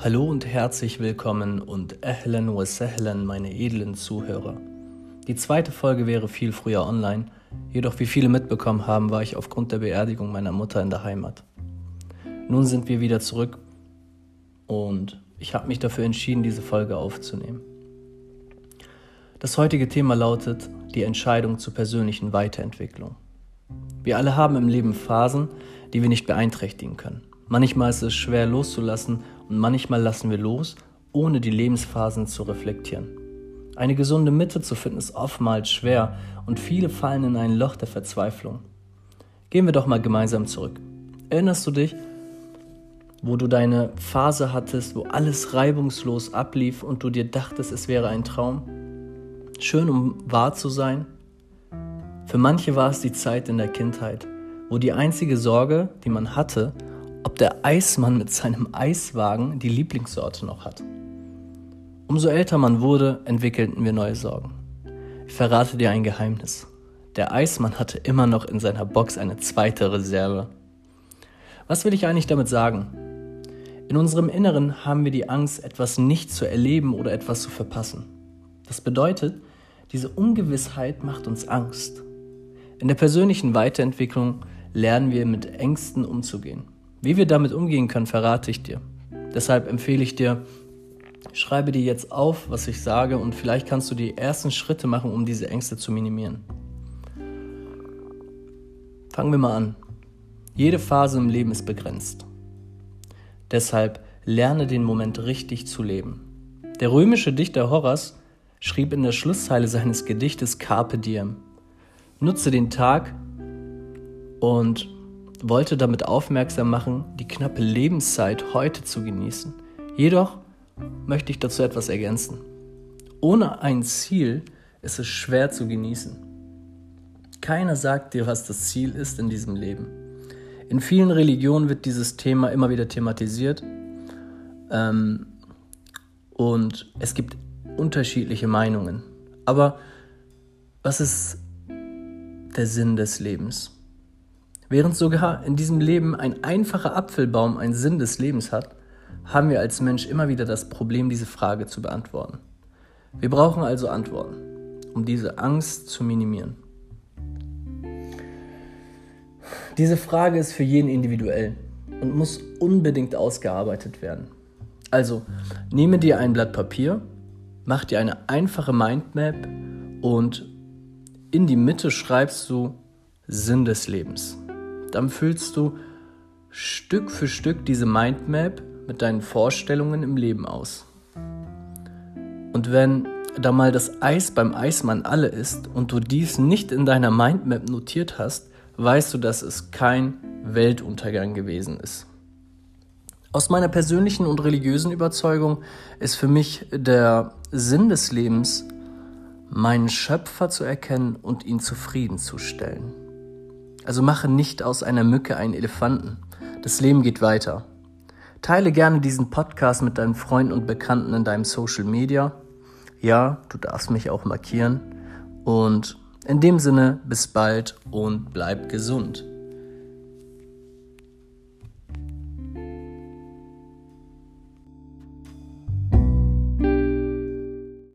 Hallo und herzlich willkommen und Ahlan wa Sahlan, meine edlen Zuhörer. Die zweite Folge wäre viel früher online, jedoch wie viele mitbekommen haben, war ich aufgrund der Beerdigung meiner Mutter in der Heimat. Nun sind wir wieder zurück und ich habe mich dafür entschieden, diese Folge aufzunehmen. Das heutige Thema lautet die Entscheidung zur persönlichen Weiterentwicklung. Wir alle haben im Leben Phasen, die wir nicht beeinträchtigen können. Manchmal ist es schwer loszulassen und manchmal lassen wir los, ohne die Lebensphasen zu reflektieren. Eine gesunde Mitte zu finden ist oftmals schwer und viele fallen in ein Loch der Verzweiflung. Gehen wir doch mal gemeinsam zurück. Erinnerst du dich, wo du deine Phase hattest, wo alles reibungslos ablief und du dir dachtest, es wäre ein Traum? Schön, um wahr zu sein? Für manche war es die Zeit in der Kindheit, wo die einzige Sorge, die man hatte, ob der Eismann mit seinem Eiswagen die Lieblingssorte noch hat. Umso älter man wurde, entwickelten wir neue Sorgen. Ich verrate dir ein Geheimnis. Der Eismann hatte immer noch in seiner Box eine zweite Reserve. Was will ich eigentlich damit sagen? In unserem Inneren haben wir die Angst, etwas nicht zu erleben oder etwas zu verpassen. Das bedeutet, diese Ungewissheit macht uns Angst. In der persönlichen Weiterentwicklung lernen wir mit Ängsten umzugehen. Wie wir damit umgehen können, verrate ich dir. Deshalb empfehle ich dir, schreibe dir jetzt auf, was ich sage und vielleicht kannst du die ersten Schritte machen, um diese Ängste zu minimieren. Fangen wir mal an. Jede Phase im Leben ist begrenzt. Deshalb lerne den Moment richtig zu leben. Der römische Dichter Horace schrieb in der Schlusszeile seines Gedichtes Carpe Diem. Nutze den Tag und wollte damit aufmerksam machen, die knappe Lebenszeit heute zu genießen. Jedoch möchte ich dazu etwas ergänzen. Ohne ein Ziel ist es schwer zu genießen. Keiner sagt dir, was das Ziel ist in diesem Leben. In vielen Religionen wird dieses Thema immer wieder thematisiert ähm, und es gibt unterschiedliche Meinungen. Aber was ist der Sinn des Lebens? Während sogar in diesem Leben ein einfacher Apfelbaum einen Sinn des Lebens hat, haben wir als Mensch immer wieder das Problem, diese Frage zu beantworten. Wir brauchen also Antworten, um diese Angst zu minimieren. Diese Frage ist für jeden individuell und muss unbedingt ausgearbeitet werden. Also, nehme dir ein Blatt Papier, mach dir eine einfache Mindmap und in die Mitte schreibst du Sinn des Lebens dann füllst du Stück für Stück diese Mindmap mit deinen Vorstellungen im Leben aus. Und wenn da mal das Eis beim Eismann alle ist und du dies nicht in deiner Mindmap notiert hast, weißt du, dass es kein Weltuntergang gewesen ist. Aus meiner persönlichen und religiösen Überzeugung ist für mich der Sinn des Lebens, meinen Schöpfer zu erkennen und ihn zufriedenzustellen. Also mache nicht aus einer Mücke einen Elefanten. Das Leben geht weiter. Teile gerne diesen Podcast mit deinen Freunden und Bekannten in deinem Social Media. Ja, du darfst mich auch markieren. Und in dem Sinne, bis bald und bleib gesund.